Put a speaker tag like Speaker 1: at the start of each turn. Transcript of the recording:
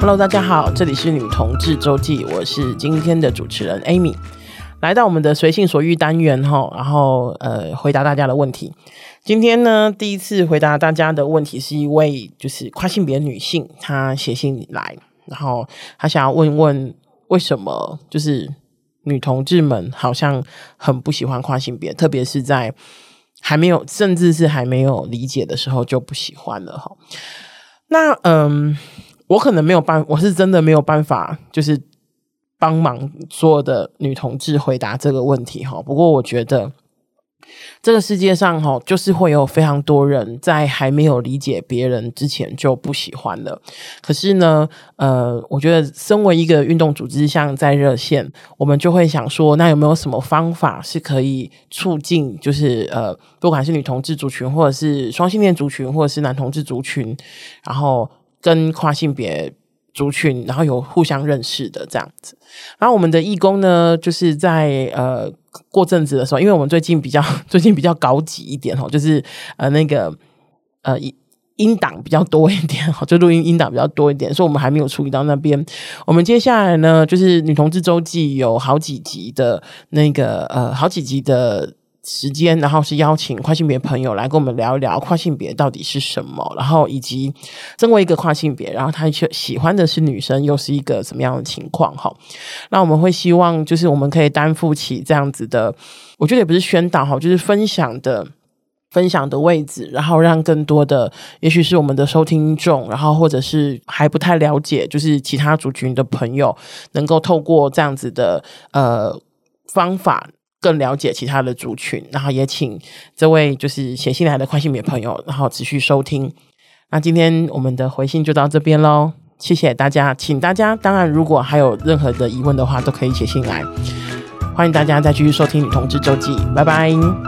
Speaker 1: Hello，大家好，这里是女同志周记，我是今天的主持人 Amy，来到我们的随性所欲单元哈，然后呃回答大家的问题。今天呢，第一次回答大家的问题是一位就是跨性别女性，她写信来，然后她想要问问为什么就是女同志们好像很不喜欢跨性别，特别是在还没有甚至是还没有理解的时候就不喜欢了哈。那嗯。我可能没有办，我是真的没有办法，就是帮忙所有的女同志回答这个问题哈。不过我觉得这个世界上哈，就是会有非常多人在还没有理解别人之前就不喜欢了。可是呢，呃，我觉得身为一个运动组织，像在热线，我们就会想说，那有没有什么方法是可以促进，就是呃，不管是女同志族群，或者是双性恋族群，或者是男同志族群，然后。跟跨性别族群，然后有互相认识的这样子。然后我们的义工呢，就是在呃过阵子的时候，因为我们最近比较 最近比较高级一点哦，就是呃那个呃音档比较多一点，就录音音档比较多一点，所以我们还没有处理到那边。我们接下来呢，就是女同志周记有好几集的那个呃好几集的。时间，然后是邀请跨性别朋友来跟我们聊一聊跨性别到底是什么，然后以及身为一个跨性别，然后他却喜欢的是女生，又是一个什么样的情况？哈，那我们会希望就是我们可以担负起这样子的，我觉得也不是宣导哈，就是分享的分享的位置，然后让更多的，也许是我们的收听众，然后或者是还不太了解，就是其他族群的朋友，能够透过这样子的呃方法。更了解其他的族群，然后也请这位就是写信来的跨性别朋友，然后持续收听。那今天我们的回信就到这边喽，谢谢大家，请大家当然如果还有任何的疑问的话，都可以写信来，欢迎大家再继续收听女同志周记，拜拜。